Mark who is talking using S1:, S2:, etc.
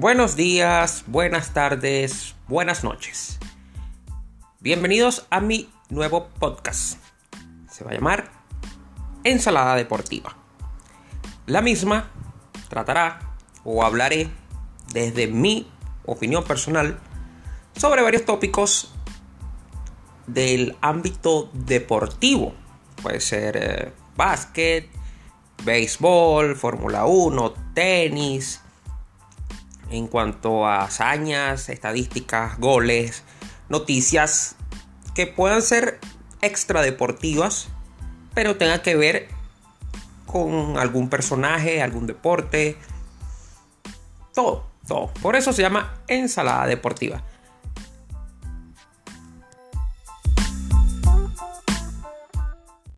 S1: Buenos días, buenas tardes, buenas noches. Bienvenidos a mi nuevo podcast. Se va a llamar Ensalada Deportiva. La misma tratará o hablaré desde mi opinión personal sobre varios tópicos del ámbito deportivo. Puede ser eh, básquet, béisbol, Fórmula 1, tenis, en cuanto a hazañas, estadísticas, goles, noticias que puedan ser extra deportivas, pero tengan que ver con algún personaje, algún deporte, todo, todo. Por eso se llama ensalada deportiva.